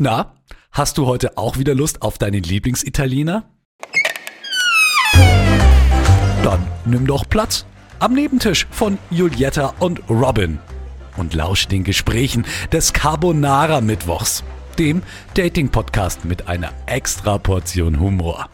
Na, hast du heute auch wieder Lust auf deinen Lieblingsitaliener? Dann nimm doch Platz am Nebentisch von Julietta und Robin und lausch den Gesprächen des Carbonara Mittwochs, dem Dating-Podcast mit einer extra Portion Humor.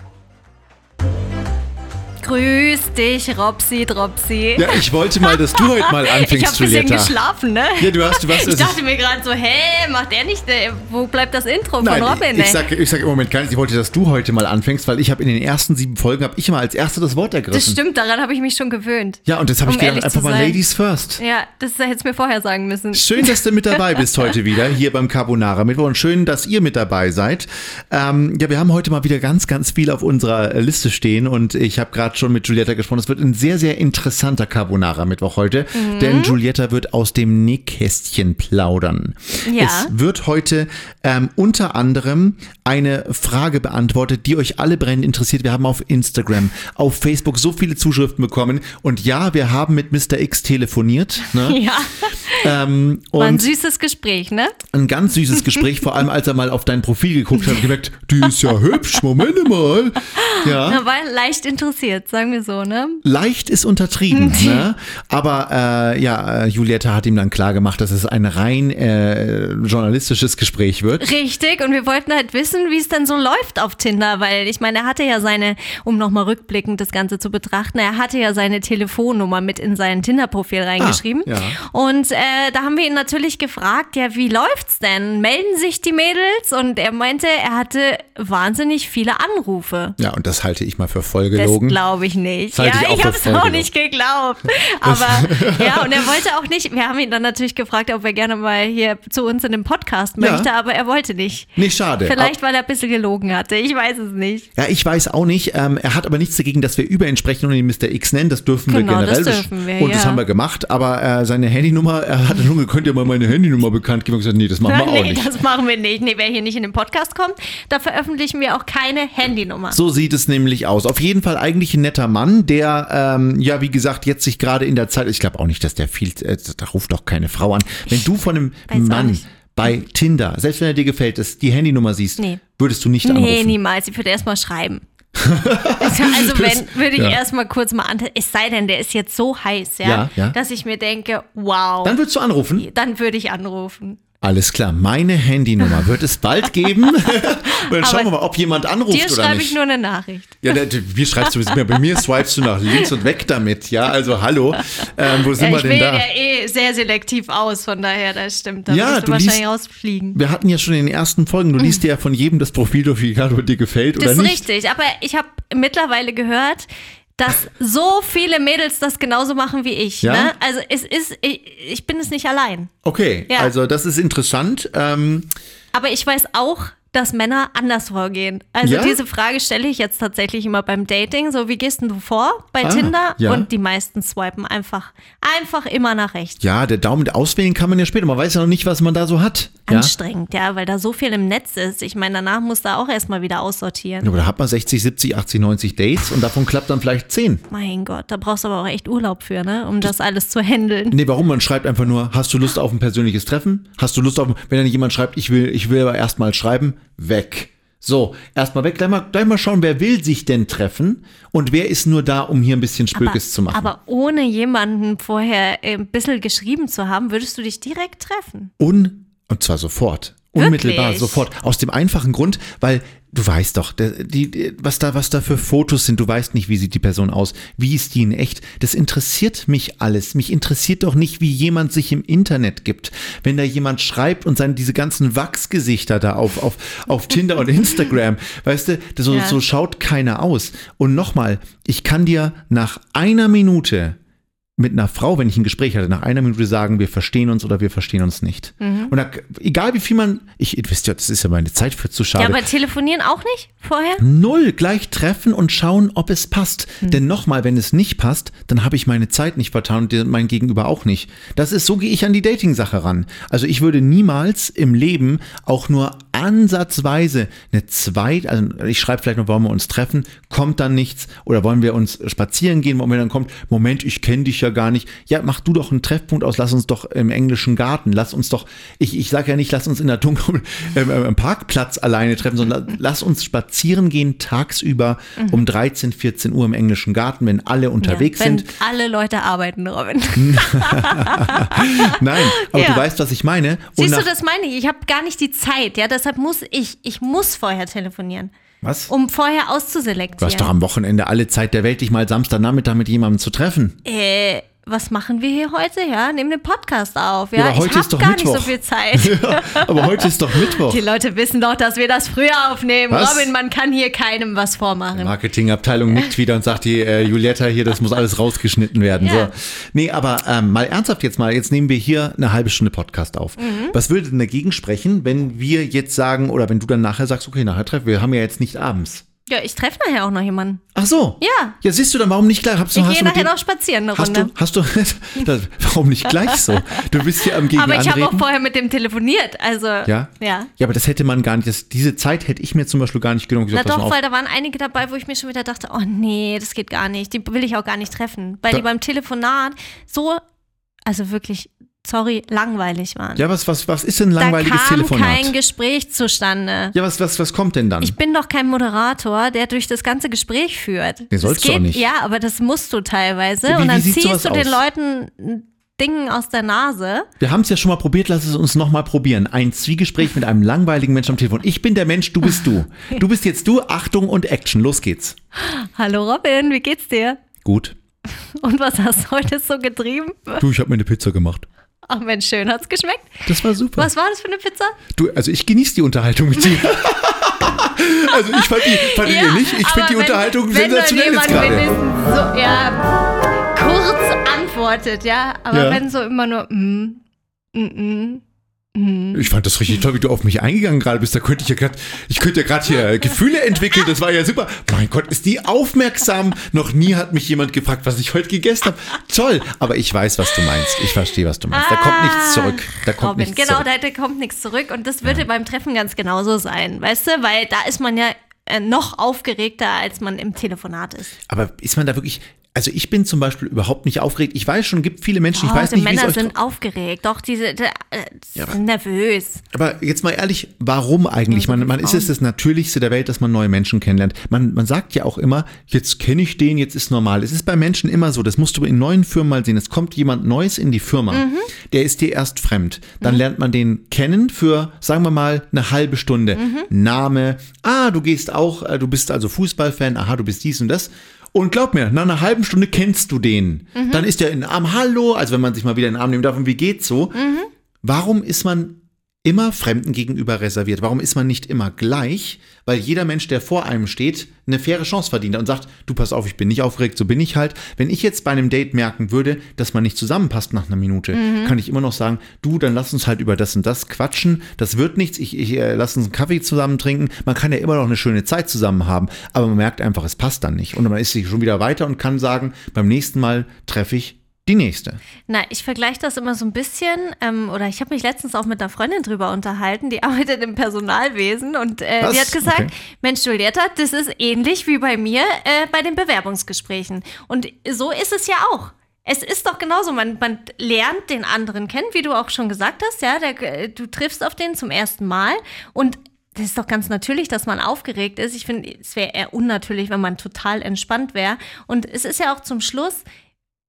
Grüß dich, Robsi, Dropsi. Ja, ich wollte mal, dass du heute mal anfängst, ich habe ein bisschen Julietta. geschlafen, ne? Ja, du hast, du hast, Ich dachte mir gerade so, hä, macht der nicht, äh, wo bleibt das Intro Nein, von Robin? ich, ich ey? sag, ich sag im Moment gar nicht, ich wollte, dass du heute mal anfängst, weil ich habe in den ersten sieben Folgen, habe ich immer als Erster das Wort ergriffen. das stimmt, daran habe ich mich schon gewöhnt. Ja, und das habe Um ich gedacht, einfach mal sein. Ladies first. Ja, das hättest du mir vorher sagen müssen. Schön, dass du mit dabei bist heute wieder hier beim Carbonara Mittwoch und schön, dass ihr mit dabei seid. Ähm, ja, wir haben heute mal wieder ganz, ganz viel auf unserer Liste stehen und ich habe gerade schon mit Julietta gesprochen. Es wird ein sehr, sehr interessanter Carbonara Mittwoch heute, Mhm. denn Julietta wird aus dem Nähkästchen plaudern. Ja. Es wird heute ähm, unter anderem eine Frage beantwortet, die euch alle brennend interessiert. Wir haben auf Instagram, auf Facebook so viele Zuschriften bekommen und ja, wir haben mit Mr. X telefoniert. Ne? Ja, Ähm, war ein süßes Gespräch, ne? ein ganz süßes Gespräch, vor allem als er mal auf dein Profil geguckt hat und gemerkt, die ist ja hübsch, Moment mal. Ja, Er war leicht interessiert, sagen wir so, ne? leicht ist untertrieben, ne? Aber äh, ja, äh, Julietta hat ihm dann klar gemacht, dass es ein rein äh, journalistisches Gespräch wird. Richtig, und wir wollten halt wissen, wie es denn so läuft auf Tinder, weil ich meine, er hatte ja seine, um nochmal rückblickend das Ganze zu betrachten, er hatte ja seine Telefonnummer mit in sein Tinder-Profil reingeschrieben. ja. Und äh, da haben wir ihn natürlich gefragt, ja, wie läuft's denn? Melden sich die Mädels? Und er meinte, er hatte wahnsinnig viele Anrufe. Ja, und das halte ich mal für voll Das gelogen. Glaube ich nicht. Das ja, ich auch ich habe es auch nicht geglaubt. Aber ja, und er wollte auch nicht, wir haben ihn dann natürlich gefragt, ob er gerne mal hier zu uns in dem Podcast Ja. möchte, aber er wollte nicht. Nicht schade. Vielleicht, weil er ein bisschen gelogen hatte. Ich weiß es nicht. Ja, ich weiß auch nicht. Ähm, er hat aber nichts dagegen, dass wir über ihn sprechen und ihn Mr. X nennen. Das dürfen Genau, wir generell. das dürfen wir, und das ja. haben wir gemacht. Aber äh, seine Handynummer, er hatte nur, könnt ihr mal meine Handynummer bekannt geben? Und gesagt, nee, das machen wir auch nee, nicht. das machen wir nicht. Nee, wer hier nicht in den Podcast kommt, da veröffentlichen wir auch keine Handynummer. So sieht es nämlich aus. Auf jeden Fall eigentlich ein netter Mann, der, ähm, ja, wie gesagt, jetzt sich gerade in der Zeit, ich glaube auch nicht, dass der viel, äh, da ruft doch keine Frau an. Wenn du von einem Weiß Mann bei Tinder, selbst wenn er dir gefällt, dass die Handynummer siehst, Nee. würdest du nicht Nee, anrufen. niemals. Ich würde erstmal schreiben. also wenn, würde ich ja. erstmal kurz mal an, es sei denn, der ist jetzt so heiß, ja, Ja, ja. dass ich mir denke, wow, Dann würdest du anrufen? dann würde ich anrufen. Alles klar, meine Handynummer wird es bald geben. Dann schauen wir mal, ob jemand anruft Dir oder schreibe nicht. ich nur eine Nachricht. ja, wie schreibst du? Bei mir swipest du nach links und weg damit. Ja, also hallo. Ähm, wo sind Ja, wir ich denn wähle da? ja eh sehr selektiv aus, von daher, das stimmt. Da Ja, du du wahrscheinlich liest- rausfliegen. Wir hatten ja schon in den ersten Folgen, du liest dir ja von jedem das Profil durch, wie gerade dir gefällt Das oder ist nicht. richtig, aber ich habe mittlerweile gehört, dass so viele Mädels das genauso machen wie ich. Ja? Ne? Also es ist, ich, ich bin es nicht allein. Okay, Ja. also das ist interessant. Ähm, Aber ich weiß auch, dass Männer anders vorgehen. Also Ja? diese Frage stelle ich jetzt tatsächlich immer beim Dating. So, wie gehst denn du vor bei Ah, Tinder? ja. Und die meisten swipen einfach, einfach immer nach rechts. ja, der Daumen auswählen kann man ja später. Man weiß ja noch nicht, was man da so hat. Ja? Anstrengend, ja, weil da so viel im Netz ist. Ich meine, danach muss da auch erstmal wieder aussortieren. Ja, Aber da hat man 60, 70, 80, 90 Dates und davon klappt dann vielleicht 10. Mein Gott, da brauchst du aber auch echt Urlaub für, ne? Um das alles zu handeln. Nee, warum? Man schreibt einfach nur, hast du Lust auf ein persönliches Treffen? Hast du Lust auf, wenn dann jemand schreibt, ich will, ich will aber erstmal schreiben, weg. So, erstmal weg, gleich mal, gleich mal schauen, wer will sich denn treffen und wer ist nur da, um hier ein bisschen Spökes zu machen. aber ohne jemanden vorher äh, ein bisschen geschrieben zu haben, würdest du dich direkt treffen. Un, und zwar sofort. Unmittelbar, Wirklich? sofort. Aus dem einfachen Grund, weil du weißt doch, die, die, was, da, was da für Fotos sind, du weißt nicht, wie sieht die Person aus, wie ist die in echt. Das interessiert mich alles. Mich interessiert doch nicht, wie jemand sich im Internet gibt. Wenn da jemand schreibt und seine, diese ganzen Wachsgesichter da auf, auf, auf Tinder und Instagram, weißt du, so, Ja. so schaut keiner aus. Und nochmal, ich kann dir nach einer Minute mit einer Frau, wenn ich ein Gespräch hatte, nach einer Minute sagen, wir verstehen uns oder wir verstehen uns nicht. Mhm. Und da, egal wie viel man, ich, ihr wisst ja, das ist ja meine Zeit für zu schade. Ja, aber telefonieren auch nicht vorher? Null, gleich treffen und schauen, ob es passt. Hm. Denn nochmal, wenn es nicht passt, dann habe ich meine Zeit nicht vertan und mein Gegenüber auch nicht. Das ist, so gehe ich an die Dating-Sache ran. Also ich würde niemals im Leben auch nur ansatzweise eine zweite, also ich schreibe vielleicht noch, wollen wir uns treffen, kommt dann nichts oder wollen wir uns spazieren gehen, wo mir dann kommt, Moment, ich kenne dich ja gar nicht. Ja, mach du doch einen Treffpunkt aus, lass uns doch im englischen Garten, lass uns doch, ich, ich sage ja nicht, lass uns in der dunklen ähm, ähm, Parkplatz alleine treffen, sondern lass uns spazieren gehen tagsüber mhm. um 13, 14 Uhr im englischen Garten, wenn alle unterwegs ja, wenn sind. alle Leute arbeiten, Robin. Nein, aber ja. du weißt, was ich meine. Und Siehst du, das meine ich. Ich habe gar nicht die Zeit, ja, deshalb muss ich, ich muss vorher telefonieren. Was? Um vorher auszuselektieren. Du hast doch am Wochenende alle Zeit der Welt, dich mal Samstagnachmittag mit jemandem zu treffen. Äh, was machen wir hier heute? Ja, nehmen den Podcast auf. Ja, ja ich habe gar Mittwoch. nicht so viel Zeit. Ja, aber heute ist doch Mittwoch. Die Leute wissen doch, dass wir das früher aufnehmen. Was? Robin, man kann hier keinem was vormachen. Die Marketingabteilung nickt wieder und sagt, die äh, Julietta hier, das muss alles rausgeschnitten werden. Ja. So. Nee, aber ähm, mal ernsthaft jetzt mal, jetzt nehmen wir hier eine halbe Stunde Podcast auf. Mhm. Was würde denn dagegen sprechen, wenn wir jetzt sagen, oder wenn du dann nachher sagst, okay, nachher treffen wir, haben ja jetzt nicht abends. Ja, ich treffe nachher auch noch jemanden. Ach so. Ja. Ja, siehst du dann, warum nicht gleich? Habst du, ich gehe nachher noch spazieren eine hast Du, hast du, warum nicht gleich so? Du bist hier am Gegenüber. Aber ich habe auch vorher mit dem telefoniert, also. Ja? Ja. Ja, aber das hätte man gar nicht, das, diese Zeit hätte ich mir zum Beispiel gar nicht genommen. Gesagt, Na doch, weil da waren einige dabei, wo ich mir schon wieder dachte, oh nee, das geht gar nicht, die will ich auch gar nicht treffen. Weil da, die beim Telefonat so, also wirklich sorry, langweilig waren. Ja, was, was, was ist denn ein langweiliges da kam Telefonat? kein Gespräch zustande. Ja, was, was, was kommt denn dann? Ich bin doch kein Moderator, der durch das ganze Gespräch führt. Den sollst geht, du auch nicht. Ja, aber das musst du teilweise. Wie, und dann ziehst du den Leuten Dingen aus der Nase. Wir haben es ja schon mal probiert, lass es uns nochmal probieren. Ein Zwiegespräch mit einem langweiligen Menschen am Telefon. Ich bin der Mensch, du bist du. Du bist jetzt du, Achtung und Action, los geht's. Hallo Robin, wie geht's dir? Gut. Und was hast du heute so getrieben? Du, ich habe mir eine Pizza gemacht. Ach Mensch, schön, hat's geschmeckt? Das war super. Was war das für eine Pizza? Du, also ich genieße die Unterhaltung mit dir. also ich fand die, fand ja, die nicht. Ich finde die wenn, Unterhaltung wenn sensationell jetzt gerade. So, ja, kurz antwortet, ja, aber ja. wenn so immer nur mm, mm, mm, Mhm. Ich fand das richtig toll, wie du auf mich eingegangen gerade bist. Da könnte ich ja gerade, ich könnte ja gerade hier Gefühle entwickeln. Das war ja super. Mein Gott, ist die aufmerksam. Noch nie hat mich jemand gefragt, was ich heute gegessen habe. Toll. Aber ich weiß, was du meinst. Ich verstehe, was du meinst. Da kommt nichts zurück. Da kommt Robin, nichts genau, zurück. da kommt nichts zurück. Und das würde ja. beim Treffen ganz genauso sein. Weißt du, weil da ist man ja äh, noch aufgeregter, als man im Telefonat ist. Aber ist man da wirklich, also ich bin zum Beispiel überhaupt nicht aufgeregt. Ich weiß schon, gibt viele Menschen, oh, ich weiß nicht, Männer sind aufgeregt, doch diese äh, ja, aber, nervös. Aber jetzt mal ehrlich, warum eigentlich? Man, man ist es das Natürlichste der Welt, dass man neue Menschen kennenlernt. Man, man sagt ja auch immer, jetzt kenne ich den, jetzt ist normal. Es ist bei Menschen immer so. Das musst du in neuen Firmen mal sehen. Es kommt jemand Neues in die Firma, mhm. der ist dir erst fremd. Dann mhm. lernt man den kennen für, sagen wir mal, eine halbe Stunde. Mhm. Name. Ah, du gehst auch, äh, du bist also Fußballfan. Aha, du bist dies und das. Und glaub mir, nach einer halben Stunde kennst du den. Mhm. Dann ist er in den Arm, hallo, also wenn man sich mal wieder in den Arm nehmen darf, und wie geht's so? Mhm. Warum ist man immer Fremden gegenüber reserviert? Warum ist man nicht immer gleich? Weil jeder Mensch, der vor einem steht, eine faire Chance verdient und sagt, du pass auf, ich bin nicht aufgeregt, so bin ich halt. Wenn ich jetzt bei einem Date merken würde, dass man nicht zusammenpasst nach einer Minute, mhm. kann ich immer noch sagen, du, dann lass uns halt über das und das quatschen. Das wird nichts. Ich, ich äh, lass uns einen Kaffee zusammen trinken. Man kann ja immer noch eine schöne Zeit zusammen haben, aber man merkt einfach, es passt dann nicht. Und man ist sich schon wieder weiter und kann sagen, beim nächsten Mal treffe ich die nächste. Na, ich vergleiche das immer so ein bisschen, ähm, oder ich habe mich letztens auch mit einer Freundin drüber unterhalten, die arbeitet im Personalwesen und äh, die hat gesagt, okay. Mensch, Julietta, das ist ähnlich wie bei mir äh, bei den Bewerbungsgesprächen. Und so ist es ja auch. Es ist doch genauso, man, man lernt den anderen kennen, wie du auch schon gesagt hast, ja, der, äh, du triffst auf den zum ersten Mal und das ist doch ganz natürlich, dass man aufgeregt ist. Ich finde, es wäre eher unnatürlich, wenn man total entspannt wäre. Und es ist ja auch zum Schluss,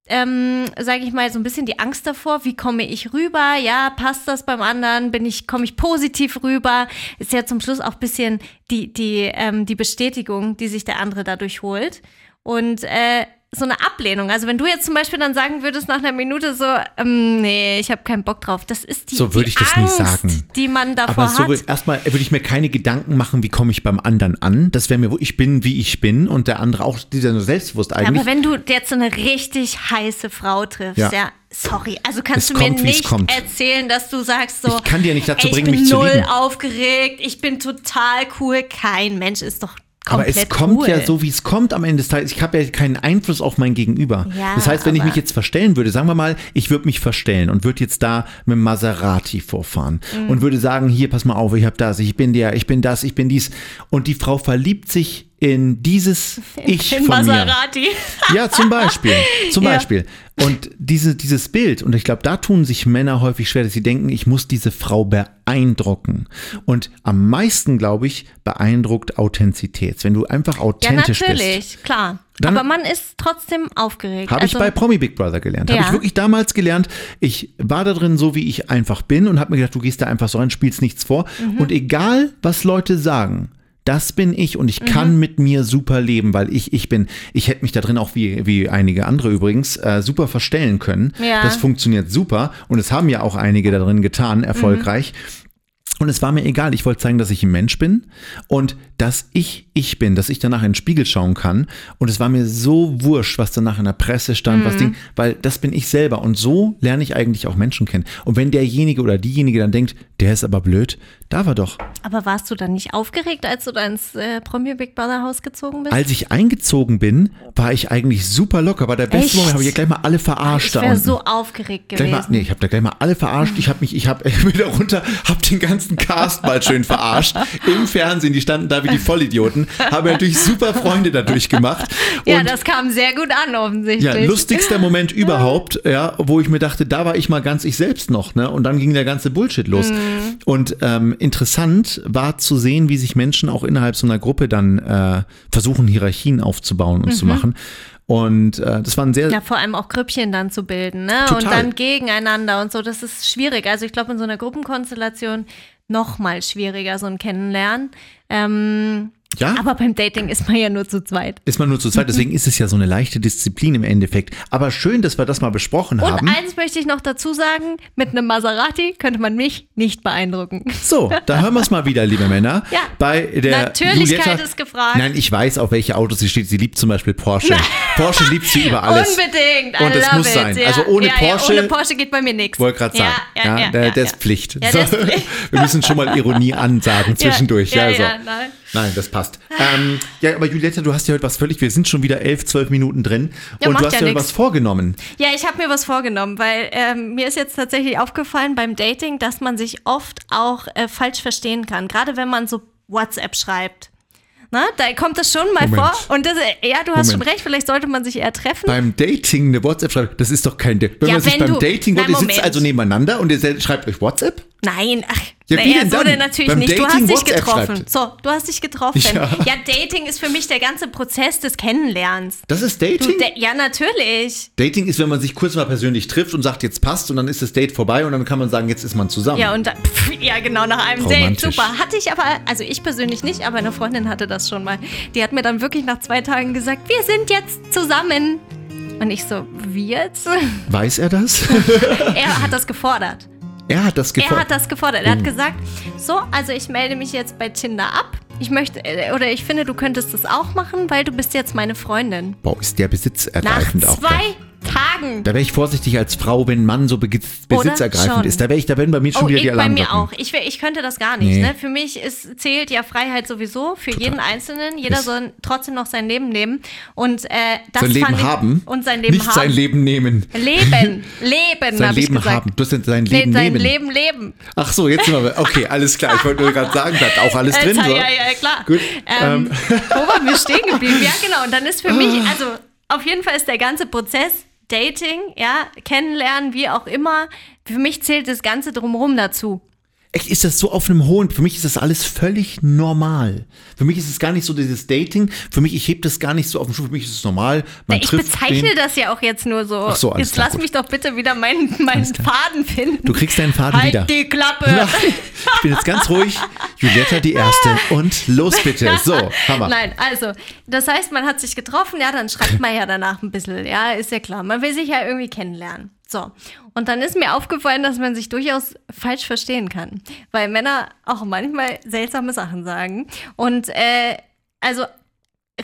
ähm, sage ich mal, so ein bisschen die Angst davor, wie komme ich rüber? Ja, passt das beim anderen? Bin ich, komme ich positiv rüber? Ist ja zum Schluss auch ein bisschen die, die, ähm, die Bestätigung, die sich der andere dadurch holt. Und äh, so eine Ablehnung. Also wenn du jetzt zum Beispiel dann sagen würdest nach einer Minute so, ähm, nee, ich habe keinen Bock drauf. Das ist die, so würde ich das Angst, nicht sagen. die man davor Aber so hat. Erstmal würde ich mir keine Gedanken machen, wie komme ich beim anderen an. Das wäre mir, wo ich bin, wie ich bin und der andere auch, dieser nur selbstbewusst eigentlich. Ja, aber wenn du jetzt so eine richtig heiße Frau triffst, ja, ja sorry, also kannst es du kommt, mir nicht erzählen, dass du sagst so, ich kann dir nicht dazu ey, bringen, mich zu lieben. Ich bin null aufgeregt, ich bin total cool. Kein Mensch ist doch aber es kommt cool. ja so, wie es kommt am Ende des Tages. Ich habe ja keinen Einfluss auf mein Gegenüber. Ja, das heißt, wenn ich mich jetzt verstellen würde, sagen wir mal, ich würde mich verstellen und würde jetzt da mit Maserati vorfahren mhm. und würde sagen, hier, pass mal auf, ich habe das, ich bin der, ich bin das, ich bin dies. Und die Frau verliebt sich in dieses Ich in von Maserati. mir. Ja, zum Beispiel. Zum ja. Beispiel. Und diese, dieses Bild, und ich glaube, da tun sich Männer häufig schwer, dass sie denken, ich muss diese Frau beeindrucken. Und am meisten, glaube ich, beeindruckt Authentizität. Wenn du einfach authentisch bist. Ja, natürlich, bist, klar. Aber man ist trotzdem aufgeregt. Habe also, ich bei Promi Big Brother gelernt. Ja. Habe ich wirklich damals gelernt. Ich war da drin so, wie ich einfach bin und habe mir gedacht, du gehst da einfach so rein, spielst nichts vor. Mhm. Und egal, was Leute sagen, das bin ich und ich mhm. kann mit mir super leben, weil ich ich bin. Ich hätte mich da drin auch wie, wie einige andere übrigens äh, super verstellen können. Ja. Das funktioniert super und es haben ja auch einige da drin getan, erfolgreich. Mhm. Und es war mir egal, ich wollte zeigen, dass ich ein Mensch bin und dass ich ich bin, dass ich danach in den Spiegel schauen kann. Und es war mir so wurscht, was danach in der Presse stand, mhm. was Ding, weil das bin ich selber. Und so lerne ich eigentlich auch Menschen kennen. Und wenn derjenige oder diejenige dann denkt, der ist aber blöd, da war doch. Aber warst du dann nicht aufgeregt, als du da ins äh, Promi Big Brother Haus gezogen bist? Als ich eingezogen bin, war ich eigentlich super locker. War der beste Echt? Moment, habe ich ja gleich mal alle verarscht. Ich wäre so aufgeregt gewesen. Mal, nee, ich habe da gleich mal alle verarscht. Ich habe mich, ich habe wieder runter, habe den ganzen Cast mal schön verarscht. Im Fernsehen, die standen da wie die Vollidioten. Habe natürlich super Freunde dadurch gemacht. ja, das kam sehr gut an, offensichtlich. Ja, lustigster Moment überhaupt, ja, wo ich mir dachte, da war ich mal ganz ich selbst noch, ne? Und dann ging der ganze Bullshit los. Mhm. Und ähm, interessant war zu sehen, wie sich Menschen auch innerhalb so einer Gruppe dann äh, versuchen, Hierarchien aufzubauen und mhm. zu machen. Und äh, das war ein sehr. Ja, vor allem auch Grüppchen dann zu bilden, ne? Total. Und dann gegeneinander und so. Das ist schwierig. Also ich glaube, in so einer Gruppenkonstellation noch mal schwieriger, so ein Kennenlernen. Ähm, ja. Aber beim Dating ist man ja nur zu zweit. Ist man nur zu zweit, deswegen ist es ja so eine leichte Disziplin im Endeffekt. Aber schön, dass wir das mal besprochen Und haben. Und eins möchte ich noch dazu sagen: Mit einem Maserati könnte man mich nicht beeindrucken. So, da hören wir es mal wieder, liebe Männer. Ja. Bei der Natürlichkeit Julietta, ist gefragt. Nein, ich weiß, auf welche Autos sie steht. Sie liebt zum Beispiel Porsche. Porsche liebt sie über alles. Unbedingt. Und es muss it. sein. Ja. Also ohne ja, Porsche. ohne Porsche geht bei mir nichts. Wollte gerade sagen. Ja, ja, der, der ist Pflicht. So. Ist Pflicht. wir müssen schon mal Ironie ansagen zwischendurch. Ja, ja, also. nein. Nein, das passt. Ähm, ja, aber Julietta, du hast ja heute was völlig, wir sind schon wieder elf, zwölf Minuten drin ja, und du hast ja, ja was vorgenommen. Ja, ich habe mir was vorgenommen, weil ähm, mir ist jetzt tatsächlich aufgefallen beim Dating, dass man sich oft auch äh, falsch verstehen kann, gerade wenn man so WhatsApp schreibt. Na, da kommt das schon mal Moment. vor. Und das, ja, du hast Moment. schon recht, vielleicht sollte man sich eher treffen. Beim Dating eine WhatsApp schreibt, das ist doch kein. Wenn ja, man sich beim du, Dating, na, ihr sitzt also nebeneinander und ihr schreibt euch WhatsApp? Nein, ach, ja, naja, so denn natürlich Beim nicht. Dating du hast dich WhatsApp getroffen. Schreibt. So, du hast dich getroffen. Ja. ja. Dating ist für mich der ganze Prozess des Kennenlernens. Das ist Dating? Du, ja, natürlich. Dating ist, wenn man sich kurz mal persönlich trifft und sagt, jetzt passt und dann ist das Date vorbei und dann kann man sagen, jetzt ist man zusammen. Ja, und dann, pff, ja, genau, nach einem Date. Super. Hatte ich aber, also ich persönlich nicht, aber eine Freundin hatte das schon mal. Die hat mir dann wirklich nach zwei Tagen gesagt, wir sind jetzt zusammen. Und ich so, wie jetzt? Weiß er das? er hat das gefordert. Er hat das gefordert. Er hat das gefordert. Er hat gesagt, so, also ich melde mich jetzt bei Tinder ab. Ich möchte, äh, oder ich finde, du könntest das auch machen, weil du bist jetzt meine Freundin. Boah, ist der besitzergreifend Nach auch. Zwei Tagen. Da wäre ich vorsichtig als Frau, wenn ein Mann so besitzergreifend ist. Da wäre ich, da werden bei mir schon oh, wieder die Alarm. Bei mir auch. Ich, ich könnte das gar nicht. Nee. Ne? Für mich ist, zählt ja Freiheit sowieso für Total. jeden Einzelnen. Jeder ist soll trotzdem noch sein Leben leben und äh, das sein Leben haben und sein Leben nicht haben. sein Leben nehmen. Leben, Leben. sein Leben haben. Du hast sein Leben nee, sein nehmen. Leben leben. Ach so, jetzt sind wir. Okay, alles klar. Ich wollte nur gerade sagen, bleibt auch alles drin. Ja, ja, ja, klar. Gut. Ähm, ähm. Wo waren wir stehen geblieben? Ja, genau. Und dann ist für mich, also auf jeden Fall ist der ganze Prozess Dating, ja, kennenlernen, wie auch immer. Für mich zählt das Ganze drumherum dazu. Echt, ist das so auf einem hohen, für mich ist das alles völlig normal. Für mich ist es gar nicht so dieses Dating, für mich, ich heb das gar nicht so auf den Schuh, für mich ist es normal. Man Na, ich bezeichne den. das ja auch jetzt nur so. Ach so alles jetzt klar, lass gut. mich doch bitte wieder meinen, meinen Faden finden. Du kriegst deinen Faden halt wieder. die Klappe. Nein, ich bin jetzt ganz ruhig. Julietta die Erste und los bitte. So, Hammer. Nein, also, das heißt, man hat sich getroffen, ja, dann schreibt man ja danach ein bisschen, ja, ist ja klar. Man will sich ja irgendwie kennenlernen. So, und dann ist mir aufgefallen, dass man sich durchaus falsch verstehen kann, weil Männer auch manchmal seltsame Sachen sagen. Und äh, also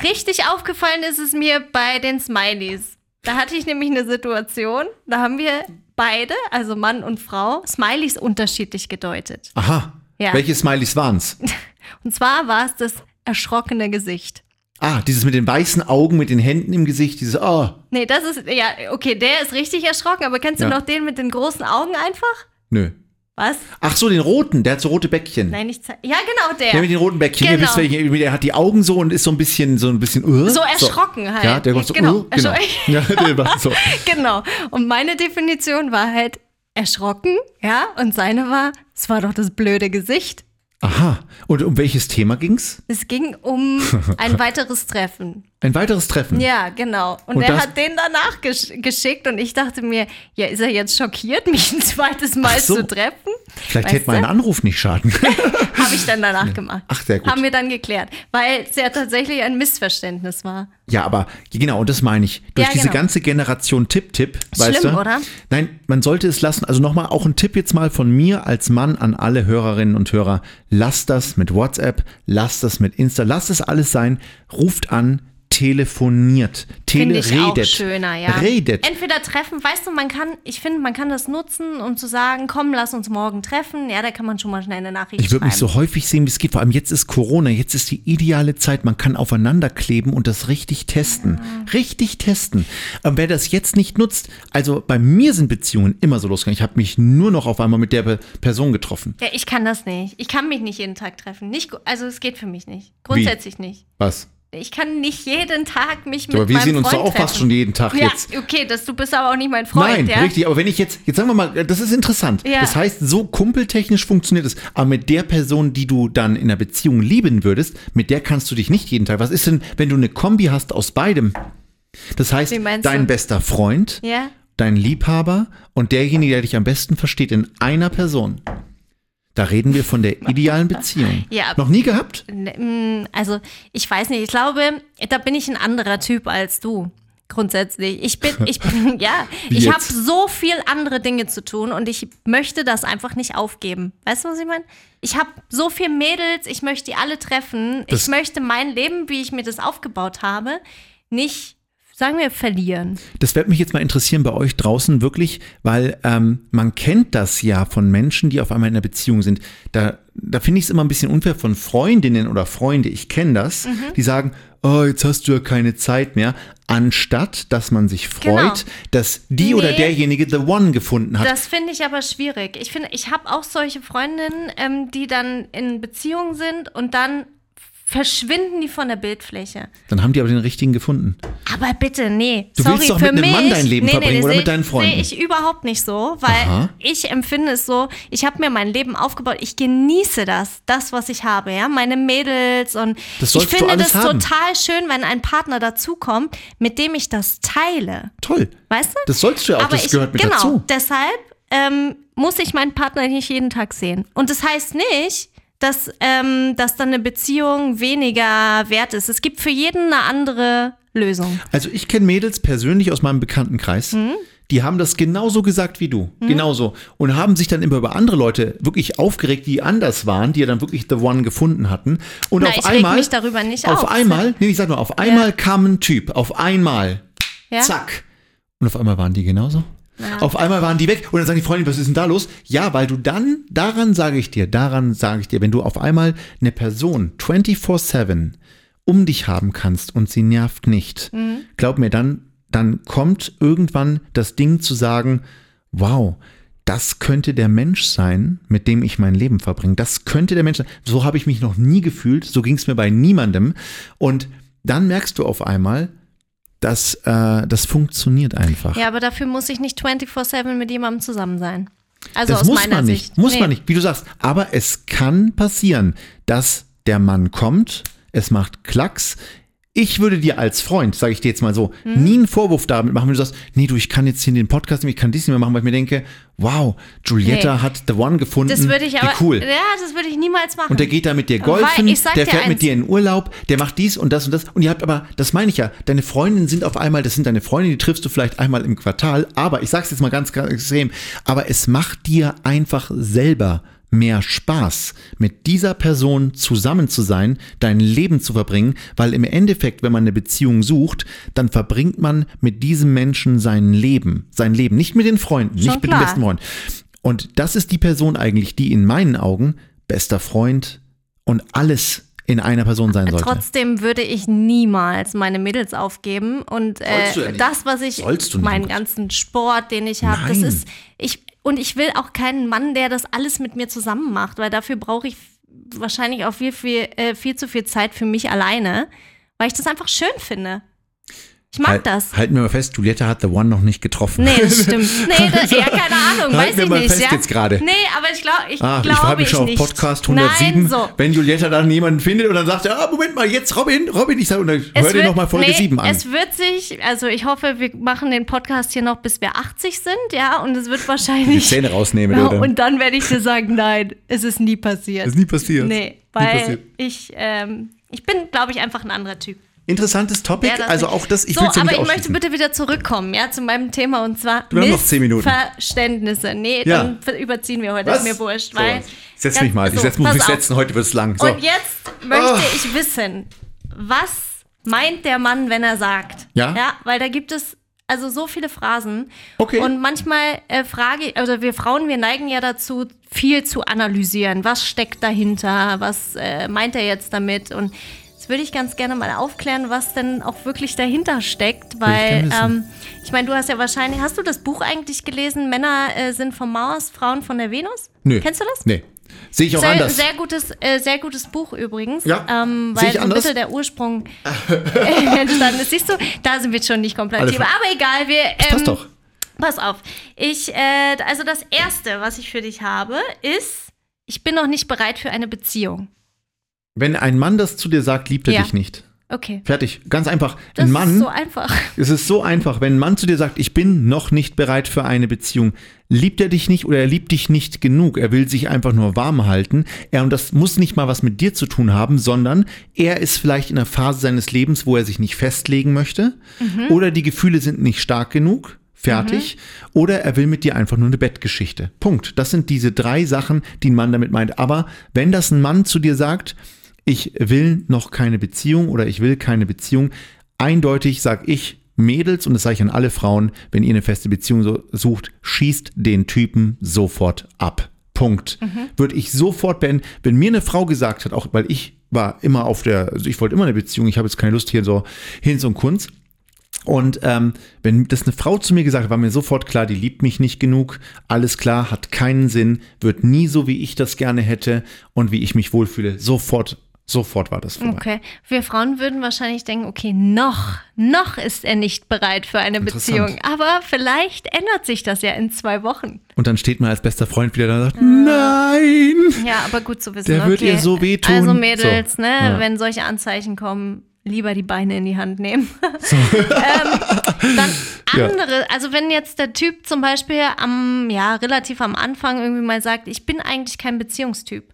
richtig aufgefallen ist es mir bei den Smileys. Da hatte ich nämlich eine Situation, da haben wir beide, also Mann und Frau, Smileys unterschiedlich gedeutet. Aha. Ja. Welche Smileys waren es? Und zwar war es das erschrockene Gesicht. Ah, dieses mit den weißen Augen, mit den Händen im Gesicht, dieses, oh. Nee, das ist, ja, okay, der ist richtig erschrocken, aber kennst du ja. noch den mit den großen Augen einfach? Nö. Was? Ach so, den roten, der hat so rote Bäckchen. Nein, nicht. Ja, genau, der. Der mit den roten Bäckchen. Genau. Ihr wisst, welchen, der hat die Augen so und ist so ein bisschen, so ein bisschen, uh, so erschrocken so. halt. Ja, der macht so, genau. Uh, genau. ja, der war so. genau. Und meine Definition war halt erschrocken, ja, und seine war, es war doch das blöde Gesicht. Aha. Und um welches Thema ging's? Es ging um ein weiteres Treffen. Ein weiteres Treffen? Ja, genau. Und, und er hat den danach gesch geschickt und ich dachte mir, ja, ist er jetzt schockiert, mich ein zweites Mal so. zu treffen? Vielleicht weißt hätte mein Anruf nicht schaden. Habe ich dann danach gemacht. Ach, sehr gut. Haben wir dann geklärt, weil es ja tatsächlich ein Missverständnis war. Ja, aber genau, und das meine ich. Durch ja, diese genau. ganze Generation Tipp-Tipp, weißt Schlimm, du? oder? Nein, man sollte es lassen. Also nochmal auch ein Tipp jetzt mal von mir als Mann an alle Hörerinnen und Hörer. Lasst das mit WhatsApp, lasst das mit Insta, lasst das alles sein. Ruft an, telefoniert. Tele ich redet. Auch schöner, ja. Redet. Entweder treffen, weißt du, man kann, ich finde, man kann das nutzen, um zu sagen, komm, lass uns morgen treffen. Ja, da kann man schon mal schnell eine Nachricht Ich würde mich so häufig sehen, wie es geht. Vor allem jetzt ist Corona, jetzt ist die ideale Zeit. Man kann aufeinander kleben und das richtig testen. Ja. Richtig testen. Aber wer das jetzt nicht nutzt, also bei mir sind Beziehungen immer so losgegangen. Ich habe mich nur noch auf einmal mit der Person getroffen. Ja, ich kann das nicht. Ich kann mich nicht jeden Tag treffen. Nicht, also es geht für mich nicht. Grundsätzlich wie? nicht. Was? Ich kann nicht jeden Tag mich mit aber wir meinem sehen uns Freund doch auch treffen. fast schon jeden Tag ja, jetzt. okay, das, du bist aber auch nicht mein Freund. Nein, ja? richtig, aber wenn ich jetzt, jetzt sagen wir mal, das ist interessant. Ja. Das heißt, so kumpeltechnisch funktioniert es, aber mit der Person, die du dann in der Beziehung lieben würdest, mit der kannst du dich nicht jeden Tag. Was ist denn, wenn du eine Kombi hast aus beidem? Das heißt, dein du? bester Freund, ja? dein Liebhaber und derjenige, der dich am besten versteht, in einer Person. Da reden wir von der idealen Beziehung. Ja. Noch nie gehabt? Mm, also, ich weiß nicht. Ich glaube, da bin ich ein anderer Typ als du. Grundsätzlich. Ich bin, ich bin, ja, ich habe so viel andere Dinge zu tun und ich möchte das einfach nicht aufgeben. Weißt du, was ich meine? Ich habe so viele Mädels, ich möchte die alle treffen. Das ich möchte mein Leben, wie ich mir das aufgebaut habe, nicht sagen wir, verlieren. Das wird mich jetzt mal interessieren bei euch draußen wirklich, weil ähm, man kennt das ja von Menschen, die auf einmal in einer Beziehung sind. Da, da finde ich es immer ein bisschen unfair von Freundinnen oder Freunde, ich kenne das, mhm. die sagen, oh, jetzt hast du ja keine Zeit mehr, anstatt dass man sich freut, genau. dass die nee, oder derjenige the one gefunden hat. Das finde ich aber schwierig. Ich finde, ich habe auch solche Freundinnen, ähm, die dann in Beziehung sind und dann verschwinden die von der Bildfläche. Dann haben die aber den richtigen gefunden. Aber bitte, nee. Du Sorry, willst doch für mit einem Mann dein Leben nee, verbringen nee, oder mit deinen Freunden? Sehe ich überhaupt nicht so, weil Aha. ich empfinde es so, ich habe mir mein Leben aufgebaut, ich genieße das, das, was ich habe, ja, meine Mädels und das ich finde das haben. total schön, wenn ein Partner dazukommt, mit dem ich das teile. Toll. Weißt du? Das sollst du ja auch, Aber das ich, gehört mit genau, dazu. Genau, deshalb ähm, muss ich meinen Partner nicht jeden Tag sehen. Und das heißt nicht, dass, ähm, dass dann eine Beziehung weniger wert ist. Es gibt für jeden eine andere Lösung. Also ich kenne Mädels persönlich aus meinem Bekanntenkreis. Mhm. Die haben das genauso gesagt wie du. Mhm. Genauso. Und haben sich dann immer über andere Leute wirklich aufgeregt, die anders waren, die ja dann wirklich The One gefunden hatten. Und Na, auf ich einmal. mich darüber nicht auf auf. einmal, nee, ich sag nur, auf einmal ja. kam ein Typ. Auf einmal. Ja? Zack. Und auf einmal waren die genauso. Ja. Auf einmal waren die weg und dann sagen die Freunde, was ist denn da los? Ja, weil du dann, daran sage ich dir, daran sage ich dir, wenn du auf einmal eine Person 24-7 um dich haben kannst und sie nervt nicht, mhm. glaub mir, dann, dann kommt irgendwann das Ding zu sagen, wow, das könnte der Mensch sein, mit dem ich mein Leben verbringe. Das könnte der Mensch sein. So habe ich mich noch nie gefühlt, so ging es mir bei niemandem. Und dann merkst du auf einmal, das, äh, das funktioniert einfach. Ja, aber dafür muss ich nicht 24-7 mit jemandem zusammen sein. Also das aus muss meiner man nicht, Sicht. muss nee. man nicht, wie du sagst. Aber es kann passieren, dass der Mann kommt, es macht Klacks, ich würde dir als Freund, sage ich dir jetzt mal so, hm. nie einen Vorwurf damit machen, wenn du sagst, nee, du, ich kann jetzt hier den Podcast nicht, ich kann dies nicht mehr machen, weil ich mir denke, wow, Giulietta nee. hat The One gefunden. Das würde ich aber, cool. Ja, das würde ich niemals machen. Und der geht da mit dir golfen, der fährt eins. mit dir in Urlaub, der macht dies und das und das. Und ihr habt aber, das meine ich ja, deine Freundinnen sind auf einmal, das sind deine Freundinnen, die triffst du vielleicht einmal im Quartal, aber ich sag's jetzt mal ganz, ganz extrem, aber es macht dir einfach selber mehr Spaß, mit dieser Person zusammen zu sein, dein Leben zu verbringen, weil im Endeffekt, wenn man eine Beziehung sucht, dann verbringt man mit diesem Menschen sein Leben, sein Leben, nicht mit den Freunden, Schon nicht mit klar. den besten Freunden. Und das ist die Person eigentlich, die in meinen Augen bester Freund und alles in einer Person sein sollte. Trotzdem würde ich niemals meine Mädels aufgeben und äh, ja das, was ich, meinen ganzen Sport, den ich habe, das ist, ich, und ich will auch keinen Mann, der das alles mit mir zusammen macht, weil dafür brauche ich wahrscheinlich auch viel, viel, äh, viel zu viel Zeit für mich alleine, weil ich das einfach schön finde. Ich mag halt, das. Halten wir mal fest, Juliette hat The One noch nicht getroffen. Nee, das stimmt. Nee, das, ja, keine Ahnung, weiß ich mal nicht. Fest ja? jetzt gerade. Nee, aber ich, glaub, ich ah, glaube ich frage mich schon auf Podcast 107, Nein, so. wenn Juliette dann jemanden findet und dann sagt, ah, Moment mal, jetzt Robin, Robin, ich sage, hör dir nochmal Folge nee, 7 an. Es wird sich, also ich hoffe, wir machen den Podcast hier noch, bis wir 80 sind, ja, und es wird wahrscheinlich... Die Zähne rausnehmen, ja, oder? Und dann werde ich dir sagen, nein, es ist nie passiert. Es ist nie passiert. Nee, weil passiert. ich, ähm, ich bin, glaube ich, einfach ein anderer Typ. Interessantes Topic, also auch das, ich so, ja aber ich möchte bitte wieder zurückkommen, ja, zu meinem Thema und zwar du noch zehn Minuten. Verständnisse. Nee, ja. dann überziehen wir heute, Was? ist mir wurscht, weil. So, setz mich mal, so, ich setz, muss mich setzen, heute wird es lang. So. Und jetzt möchte oh. ich wissen, was meint der Mann, wenn er sagt? Ja. Ja, weil da gibt es also so viele Phrasen. Okay. Und manchmal äh, frage ich, also wir Frauen, wir neigen ja dazu, viel zu analysieren. Was steckt dahinter? Was äh, meint er jetzt damit? Und Jetzt würde ich ganz gerne mal aufklären, was denn auch wirklich dahinter steckt, weil ich, ähm, ich meine, du hast ja wahrscheinlich, hast du das Buch eigentlich gelesen? Männer äh, sind vom Mars, Frauen von der Venus? Nö. Kennst du das? Nee. Sehe ich auch sehr, anders. Sehr gutes, äh, sehr gutes Buch übrigens. Ja. Ähm, weil ich so ein bisschen der Ursprung entstanden ist. Siehst du, da sind wir schon nicht kompatibel. Aber egal, wir. Ähm, passt doch. Pass auf. Ich, äh, also das erste, was ich für dich habe, ist, ich bin noch nicht bereit für eine Beziehung. Wenn ein Mann das zu dir sagt, liebt er ja. dich nicht. Okay. Fertig. Ganz einfach. Das ein Mann, ist so einfach. Es ist so einfach. Wenn ein Mann zu dir sagt, ich bin noch nicht bereit für eine Beziehung, liebt er dich nicht oder er liebt dich nicht genug. Er will sich einfach nur warm halten. Er, und das muss nicht mal was mit dir zu tun haben, sondern er ist vielleicht in einer Phase seines Lebens, wo er sich nicht festlegen möchte. Mhm. Oder die Gefühle sind nicht stark genug. Fertig. Mhm. Oder er will mit dir einfach nur eine Bettgeschichte. Punkt. Das sind diese drei Sachen, die ein Mann damit meint. Aber wenn das ein Mann zu dir sagt, ich will noch keine Beziehung oder ich will keine Beziehung. Eindeutig sage ich, Mädels, und das sage ich an alle Frauen, wenn ihr eine feste Beziehung so sucht, schießt den Typen sofort ab. Punkt. Mhm. Würde ich sofort beenden. Wenn mir eine Frau gesagt hat, auch weil ich war immer auf der, also ich wollte immer eine Beziehung, ich habe jetzt keine Lust hier so hin so Kunst. Und ähm, wenn das eine Frau zu mir gesagt hat, war mir sofort klar, die liebt mich nicht genug, alles klar, hat keinen Sinn, wird nie so, wie ich das gerne hätte und wie ich mich wohlfühle, sofort Sofort war das vorbei. Okay. Wir Frauen würden wahrscheinlich denken, okay, noch, noch ist er nicht bereit für eine Beziehung. Aber vielleicht ändert sich das ja in zwei Wochen. Und dann steht man als bester Freund wieder da und sagt, ja. nein. Ja, aber gut zu wissen. Der okay. wird ihr so wehtun. Also Mädels, so. ne, ja. wenn solche Anzeichen kommen, lieber die Beine in die Hand nehmen. So. ähm, dann andere, ja. also wenn jetzt der Typ zum Beispiel am, ja, relativ am Anfang irgendwie mal sagt, ich bin eigentlich kein Beziehungstyp.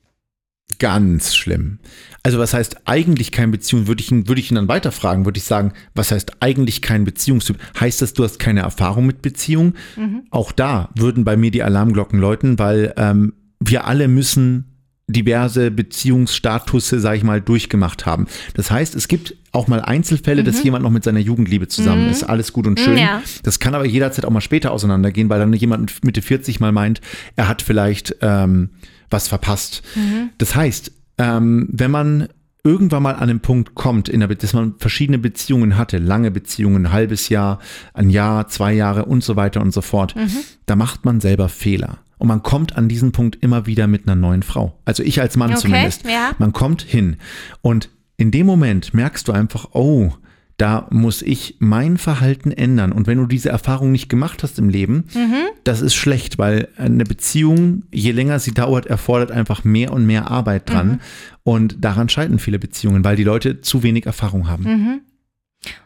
Ganz schlimm. Also was heißt eigentlich kein Beziehung? Würde ich ihn, würde ich ihn dann weiterfragen, würde ich sagen, was heißt eigentlich kein Beziehungstyp? Heißt das, du hast keine Erfahrung mit Beziehung? Mhm. Auch da würden bei mir die Alarmglocken läuten, weil ähm, wir alle müssen diverse Beziehungsstatusse, sage ich mal, durchgemacht haben. Das heißt, es gibt auch mal Einzelfälle, mhm. dass jemand noch mit seiner Jugendliebe zusammen mhm. ist. Alles gut und schön. Ja. Das kann aber jederzeit auch mal später auseinandergehen, weil dann jemand Mitte 40 mal meint, er hat vielleicht ähm, was verpasst. Mhm. Das heißt, ähm, wenn man irgendwann mal an den Punkt kommt, in der, dass man verschiedene Beziehungen hatte, lange Beziehungen, ein halbes Jahr, ein Jahr, zwei Jahre und so weiter und so fort, mhm. da macht man selber Fehler. Und man kommt an diesen Punkt immer wieder mit einer neuen Frau. Also ich als Mann okay, zumindest. Ja. Man kommt hin. Und in dem Moment merkst du einfach, oh, da muss ich mein Verhalten ändern. Und wenn du diese Erfahrung nicht gemacht hast im Leben, mhm. das ist schlecht, weil eine Beziehung, je länger sie dauert, erfordert einfach mehr und mehr Arbeit dran. Mhm. Und daran scheitern viele Beziehungen, weil die Leute zu wenig Erfahrung haben. Mhm.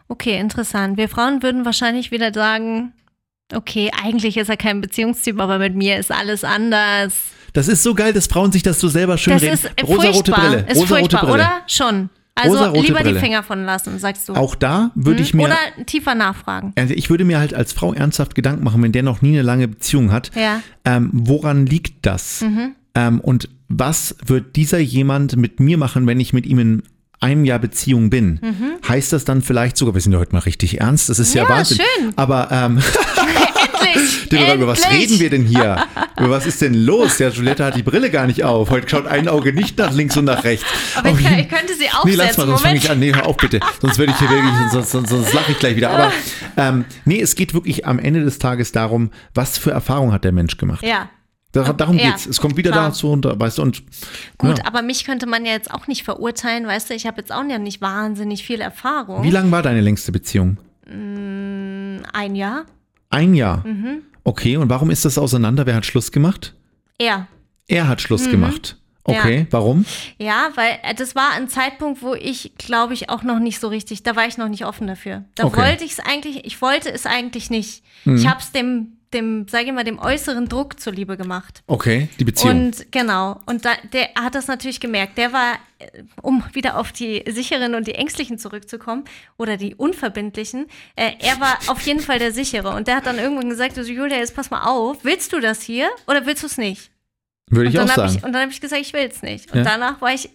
Okay, interessant. Wir Frauen würden wahrscheinlich wieder sagen, okay, eigentlich ist er kein Beziehungstyp, aber mit mir ist alles anders. Das ist so geil, dass Frauen sich das so selber schön das reden. Ist Rosa-rote Brille. Ist Rosa-rote Brille. oder? Schon. Also lieber Brille. die Finger von lassen, sagst du. Auch da würde hm? ich mir. Oder tiefer nachfragen. Also ich würde mir halt als Frau ernsthaft Gedanken machen, wenn der noch nie eine lange Beziehung hat. Ja. Ähm, woran liegt das? Mhm. Ähm, und was wird dieser jemand mit mir machen, wenn ich mit ihm in einem Jahr Beziehung bin? Mhm. Heißt das dann vielleicht sogar, wir sind ja heute mal richtig ernst, das ist ja, ja Wahnsinn. Schön. Aber ähm, endlich, Über endlich. was reden wir denn hier? Über was ist denn los? Ja, Juliette hat die Brille gar nicht auf. Heute schaut ein Auge nicht nach links und nach rechts. Aber ich, kann, ich, könnte sie aufsetzen. Nee, lass mal, sonst fange ich an. Nee, hör auf bitte. Sonst werde ich hier wirklich, sonst, sonst, sonst lache ich gleich wieder. Aber ähm, nee, es geht wirklich am Ende des Tages darum, was für Erfahrungen hat der Mensch gemacht. Ja. darum ja, geht's. Es kommt wieder klar. dazu und weißt du und gut, ja. aber mich könnte man ja jetzt auch nicht verurteilen, weißt du. Ich habe jetzt auch nicht wahnsinnig viel Erfahrung. Wie lang war deine längste Beziehung? Mm, ein Jahr. Ein Jahr. Mhm. Okay. Und warum ist das auseinander? Wer hat Schluss gemacht? Er. Er hat Schluss mhm. gemacht. Okay, ja. warum? Ja, weil äh, das war ein Zeitpunkt, wo ich, glaube ich, auch noch nicht so richtig, da war ich noch nicht offen dafür. Da okay. wollte ich es eigentlich, ich wollte es eigentlich nicht. Mhm. Ich habe es dem, dem, sage ich mal, dem äußeren Druck zuliebe gemacht. Okay, die Beziehung. Und genau, und da, der hat das natürlich gemerkt. Der war, äh, um wieder auf die sicheren und die ängstlichen zurückzukommen oder die unverbindlichen, äh, er war auf jeden Fall der sichere. Und der hat dann irgendwann gesagt, also Julia, jetzt pass mal auf, willst du das hier oder willst du es nicht? Würde ich auch sagen. Ich, und dann habe ich gesagt, ich will es nicht. Und ja. danach war ich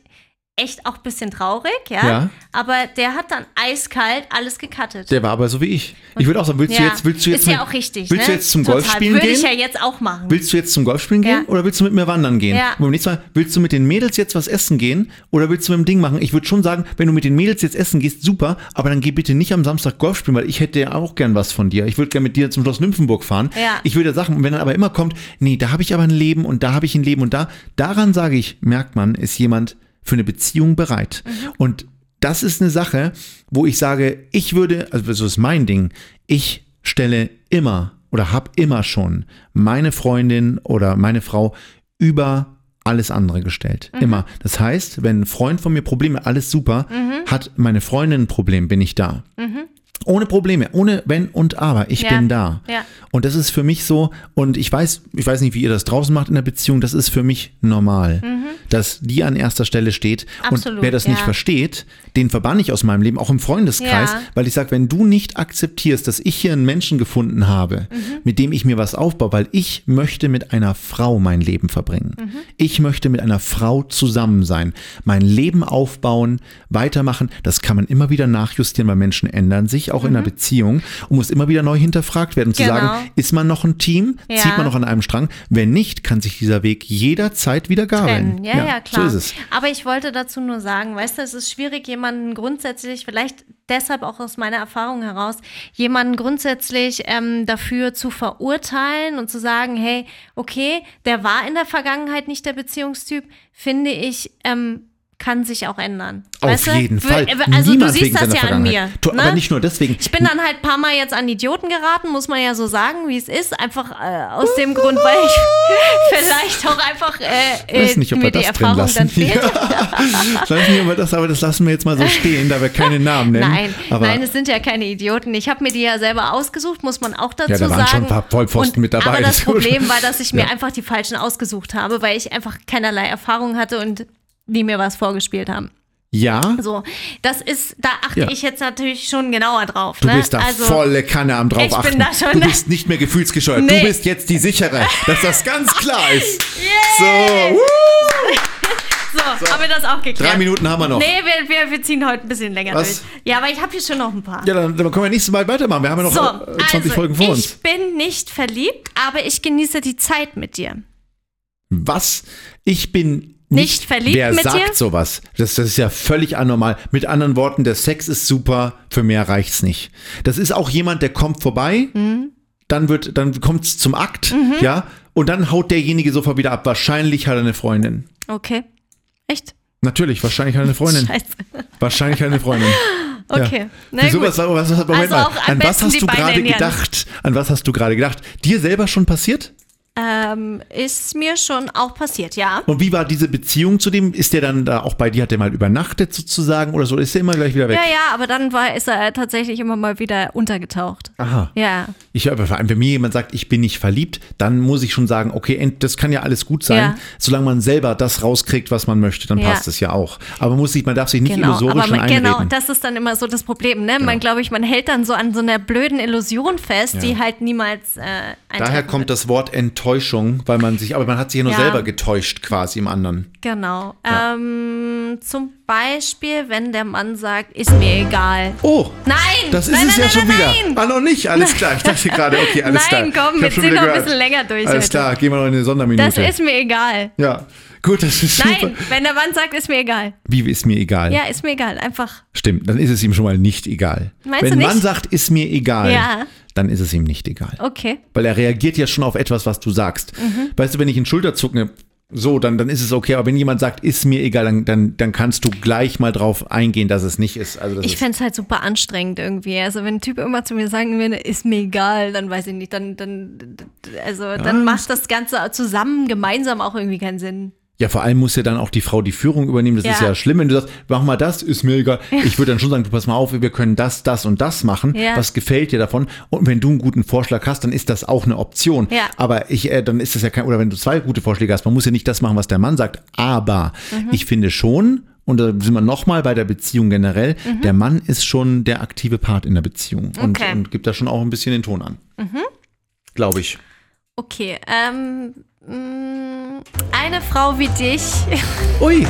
echt auch ein bisschen traurig, ja? ja. Aber der hat dann eiskalt alles gecuttet. Der war aber so wie ich. Ich würde auch sagen, willst ja. du jetzt, willst du jetzt, ist ja auch richtig, willst ne? du jetzt zum Golfspielen gehen? Würde ich ja jetzt auch machen. Willst du jetzt zum Golfspielen gehen ja. oder willst du mit mir wandern gehen? Ja. Und beim nächsten Mal, willst du mit den Mädels jetzt was essen gehen oder willst du mit dem Ding machen? Ich würde schon sagen, wenn du mit den Mädels jetzt essen gehst, super, aber dann geh bitte nicht am Samstag Golf spielen, weil ich hätte ja auch gern was von dir. Ich würde gerne mit dir zum Schloss Nymphenburg fahren. Ja. Ich würde Sachen, und wenn dann aber immer kommt, nee, da habe ich aber ein Leben und da habe ich ein Leben und da, daran sage ich, merkt man, ist jemand, für eine Beziehung bereit. Mhm. Und das ist eine Sache, wo ich sage, ich würde, also das ist mein Ding, ich stelle immer oder habe immer schon meine Freundin oder meine Frau über alles andere gestellt. Mhm. Immer. Das heißt, wenn ein Freund von mir Probleme, alles super, mhm. hat meine Freundin ein Problem, bin ich da. Mhm. Ohne Probleme, ohne Wenn und Aber. Ich ja. bin da. Ja. Und das ist für mich so, und ich weiß, ich weiß nicht, wie ihr das draußen macht in der Beziehung, das ist für mich normal, mhm. dass die an erster Stelle steht. Absolut, und wer das ja. nicht versteht, den verbanne ich aus meinem Leben, auch im Freundeskreis, weil ich sage, wenn du nicht akzeptierst, dass ich hier einen Menschen gefunden habe, mhm. mit dem ich mir was aufbaue, weil ich möchte mit einer Frau mein Leben verbringen. Mhm. Ich möchte mit einer Frau zusammen sein, mein Leben aufbauen, weitermachen. Das kann man immer wieder nachjustieren, weil Menschen ändern sich auch mhm. in einer mhm. Beziehung und muss immer wieder neu hinterfragt werden, um genau. zu sagen, ist man noch ein Team? Ja. Zieht man noch an einem Strang? Wenn nicht, kann sich dieser Weg jederzeit wieder gabeln. Ja, ja, ja, klar. So. Aber ich wollte dazu nur sagen, weißt du, es ist schwierig, jemanden grundsätzlich, vielleicht deshalb auch aus meiner Erfahrung heraus, jemanden grundsätzlich ähm, dafür zu verurteilen und zu sagen, hey, okay, der war in der Vergangenheit nicht der Beziehungstyp, finde ich ähm, kann sich auch ändern. Auf weißt jeden du? Fall. Also Niemand du siehst das ja an mir. Ne? Aber nicht nur deswegen. Ich bin dann halt ein paar Mal jetzt an Idioten geraten, muss man ja so sagen, wie es ist. Einfach äh, aus dem Grund, weil ich vielleicht auch einfach äh, weiß nicht, ob mir die Erfahrung dann fehlt. Ja. ich weiß nicht, ob wir das, aber das lassen wir jetzt mal so stehen, da wir keine Namen nennen. Nein, aber nein, es sind ja keine Idioten. Ich habe mir die ja selber ausgesucht, muss man auch dazu sagen. Ja, da waren sagen. schon ein paar Vollpfosten mit dabei. Aber das Problem war, dass ich mir ja. einfach die falschen ausgesucht habe, weil ich einfach keinerlei Erfahrung hatte und die mir was vorgespielt haben. Ja. So, das ist, da achte ja. ich jetzt natürlich schon genauer drauf. Du ne? bist da also, volle Kanne am drauf ich achten. Bin da schon, du bist nicht mehr gefühlsgescheuert. Nee. Du bist jetzt die sichere, dass das ganz klar ist. Yeah. So, so, so, haben wir das auch geklärt. Drei Minuten haben wir noch. Nee, wir, wir, wir ziehen heute ein bisschen länger Was? durch. Ja, aber ich habe hier schon noch ein paar. Ja, dann, dann können wir nächstes Mal weitermachen. Wir haben ja noch so, 20 also, Folgen vor uns. Ich bin nicht verliebt, aber ich genieße die Zeit mit dir. Was? Ich bin nicht, verliebt wer mit sagt dir? sowas? Das, das, ist ja völlig anormal. Mit anderen Worten, der Sex ist super, für mehr reicht's nicht. Das ist auch jemand, der kommt vorbei, mhm. dann wird, dann kommt's zum Akt, mhm. ja, und dann haut derjenige sofort wieder ab. Wahrscheinlich hat er eine Freundin. Okay. Echt? Natürlich, wahrscheinlich hat er eine Freundin. Scheiße. Wahrscheinlich hat er eine Freundin. Okay. Ja. Na Wieso, was, was, was, Moment also mal. An was hast du gerade gedacht? An was hast du gerade gedacht? Dir selber schon passiert? Ähm, ist mir schon auch passiert, ja. Und wie war diese Beziehung zu dem? Ist der dann da auch bei dir, hat der mal übernachtet sozusagen oder so? Ist der immer gleich wieder weg? Ja, ja, aber dann war, ist er tatsächlich immer mal wieder untergetaucht. Aha. Ja. Ich höre vor allem, wenn mir jemand sagt, ich bin nicht verliebt, dann muss ich schon sagen, okay, das kann ja alles gut sein, ja. solange man selber das rauskriegt, was man möchte, dann ja. passt es ja auch. Aber man muss sich, man darf sich nicht genau, illusorisch aber man, einreden. Genau, das ist dann immer so das Problem, ne? Genau. Man glaube ich, man hält dann so an so einer blöden Illusion fest, ja. die halt niemals äh, Daher kommt wird. das Wort Enttäuschung, weil man sich, aber man hat sich ja nur selber getäuscht quasi im anderen. Genau. Ja. Ähm, zum Beispiel, wenn der Mann sagt, ist mir egal. Oh! Nein! Das ist nein, es nein, ja schon nein, wieder. Nein. Ah, noch nicht. Alles klar. Ich dachte gerade, okay, alles nein, klar. komm, wir sind noch ein bisschen länger durch. Alles heute. klar, gehen wir noch in eine Sonderminute. Das ist mir egal. Ja, gut, das ist Nein, super. wenn der Mann sagt, ist mir egal. Wie ist mir egal? Ja, ist mir egal. Einfach. Stimmt, dann ist es ihm schon mal nicht egal. Meinst Wenn du nicht? Mann sagt, ist mir egal, Ja. dann ist es ihm nicht egal. Okay. Weil er reagiert ja schon auf etwas, was du sagst. Mhm. Weißt du, wenn ich einen Schulterzucken so, dann, dann ist es okay. Aber wenn jemand sagt, ist mir egal, dann, dann, dann kannst du gleich mal drauf eingehen, dass es nicht ist. Also Ich fände es halt super anstrengend irgendwie. Also wenn ein Typ immer zu mir sagen würde, ist mir egal, dann weiß ich nicht, dann, dann, also dann macht das Ganze zusammen, gemeinsam auch irgendwie keinen Sinn. Ja, vor allem muss ja dann auch die Frau die Führung übernehmen. Das ist Ja. ja schlimm, wenn du sagst, mach mal das, ist mir egal. Ich würde dann schon sagen, du pass mal auf, wir können das, das und das machen. Ja. Was gefällt dir davon? Und wenn du einen guten Vorschlag hast, dann ist das auch eine Option. Ja. Aber ich, äh, dann ist das ja kein, oder wenn du zwei gute Vorschläge hast, man muss ja nicht das machen, was der Mann sagt. Aber Mhm. ich finde schon, und da sind wir nochmal bei der Beziehung generell, der Mann ist schon der aktive Part in der Beziehung und, Mhm. Okay. Mhm. und gibt da schon auch ein bisschen den Ton an. Glaube ich. Okay, ähm, eine Frau wie dich. Ui,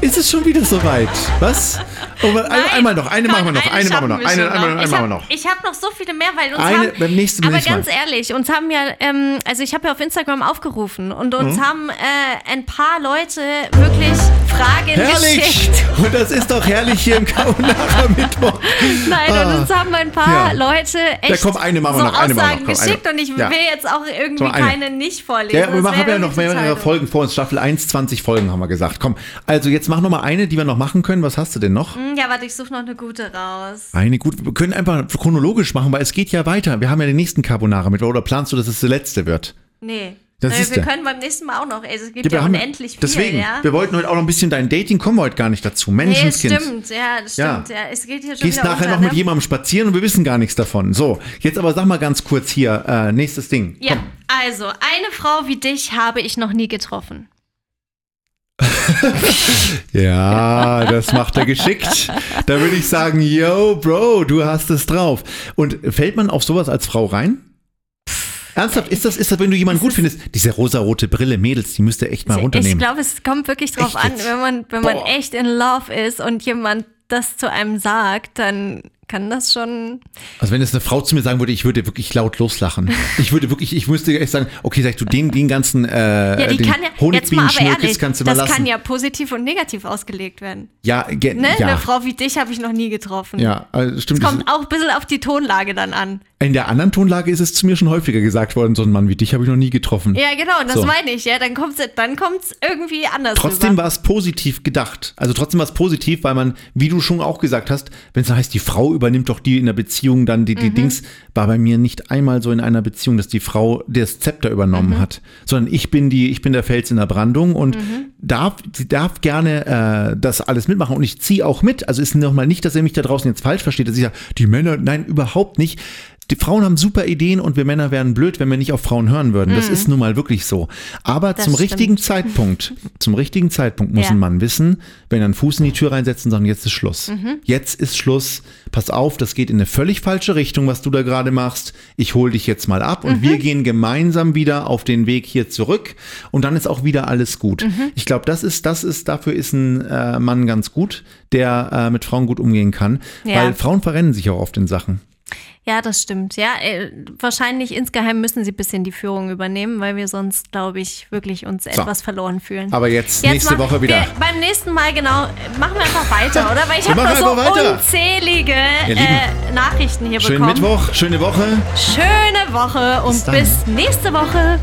ist es schon wieder soweit? Was? Oh, ein, Nein, einmal noch, eine komm, machen wir noch, eine machen wir noch, eine, ich machen wir hab, noch. Ich habe noch so viele mehr, weil uns Eine haben, beim nächsten- beim aber ganz Mal. ehrlich, uns haben ja, ähm, also ich habe ja auf Instagram aufgerufen und uns Mhm. haben äh, ein paar Leute wirklich Fragen Herrlich! geschickt. Und das ist doch herrlich hier im Carbonara Mittwoch. Nein, Ah. und uns haben ein paar Ja. Leute echt komm, eine machen wir so noch, eine machen wir Aussagen noch, komm, geschickt eine. und ich Ja. will jetzt auch irgendwie So, eine. keine nicht vorlesen. Ja, wir Das machen wäre ja noch mehrere Folgen vor uns. Staffel 1, 20 Folgen haben wir gesagt. Komm, also jetzt mach noch mal eine, die wir noch machen können. Was hast du denn noch? dumm. Ja, warte, ich suche noch eine gute raus. Eine gut, wir können einfach chronologisch machen, weil es geht ja weiter. Wir haben ja den nächsten Carbonara mit. Oder planst du, dass es der letzte wird? Nee. Das ist wir der. können beim nächsten Mal auch noch. Also, es gibt Ja, ja, unendlich viel, Deswegen, ja. wir wollten heute auch noch ein bisschen dein Dating, kommen wir heute gar nicht dazu. Nee, Menschenskind. stimmt, ja, das Ja. stimmt. Ja. Es geht hier schon Gehst nachher unter, noch mit ne? jemandem spazieren und wir wissen gar nichts davon. So, jetzt aber sag mal ganz kurz hier, äh, nächstes Ding. Ja, Komm. also, eine Frau wie dich habe ich noch nie getroffen. Ja, das macht er geschickt. Da würde ich sagen, yo, Bro, du hast es drauf. Und fällt man auf sowas als Frau rein? Ernsthaft, ist das, ist das, wenn du jemanden gut findest, diese rosarote Brille, Mädels, die müsst ihr echt mal Ich runternehmen. glaube, es kommt wirklich drauf Echt an, jetzt? wenn man, wenn man echt in Love ist und jemand das zu einem sagt, dann kann das schon. Also wenn es eine Frau zu mir sagen würde, ich würde wirklich laut loslachen. Ich würde wirklich, ich müsste echt sagen, okay, sag du den, den ganzen äh, Ja, die den kann ja, jetzt Honigbienenschnurkis kannst du mal das lassen. kann ja positiv und negativ ausgelegt werden. ja, ge- Ne? ja, Eine Frau wie dich habe ich noch nie getroffen. ja, also stimmt. Es kommt auch ein bisschen auf die Tonlage dann an. In der anderen Tonlage ist es zu mir schon häufiger gesagt worden, so ein Mann wie dich habe ich noch nie getroffen. Ja, genau, das So. meine ich, ja. Dann kommt es dann kommt's irgendwie anders Trotzdem rüber. war es positiv gedacht. Also trotzdem war es positiv, weil man, wie du schon auch gesagt hast, wenn es heißt, die Frau übernimmt doch die in der Beziehung dann die, die Mhm. Dings, war bei mir nicht einmal so in einer Beziehung, dass die Frau das Zepter übernommen Mhm. hat, sondern ich bin die, ich bin der Fels in der Brandung und Mhm. darf, sie darf gerne äh, das alles mitmachen und ich ziehe auch mit. Also ist nochmal nicht, dass er mich da draußen jetzt falsch versteht, dass ich sage, die Männer, nein, überhaupt nicht. Die Frauen haben super Ideen und wir Männer wären blöd, wenn wir nicht auf Frauen hören würden. Das ist nun mal wirklich so. Aber Mhm. Das zum stimmt. richtigen Zeitpunkt, zum richtigen Zeitpunkt muss Ja. ein Mann wissen, wenn er einen Fuß in die Tür reinsetzt und sagen, jetzt ist Schluss. Mhm. Jetzt ist Schluss. Pass auf, das geht in eine völlig falsche Richtung, was du da gerade machst. Ich hol dich jetzt mal ab Mhm. und wir gehen gemeinsam wieder auf den Weg hier zurück und dann ist auch wieder alles gut. Mhm. Ich glaube, das ist, das ist, dafür ist ein äh, Mann ganz gut, der äh, mit Frauen gut umgehen kann, Ja. weil Frauen verrennen sich auch oft in Sachen. Ja, das stimmt. Ja, äh, wahrscheinlich insgeheim müssen sie ein bisschen die Führung übernehmen, weil wir sonst, glaube ich, wirklich uns etwas verloren fühlen. Aber jetzt, Jetzt nächste Woche wieder. Wir, beim nächsten Mal, genau, machen wir einfach weiter, oder? Weil ich Wir habe noch so weiter. unzählige äh, Nachrichten hier Schönen bekommen. Mittwoch, schöne Woche. Schöne Woche und Bis bis nächste Woche.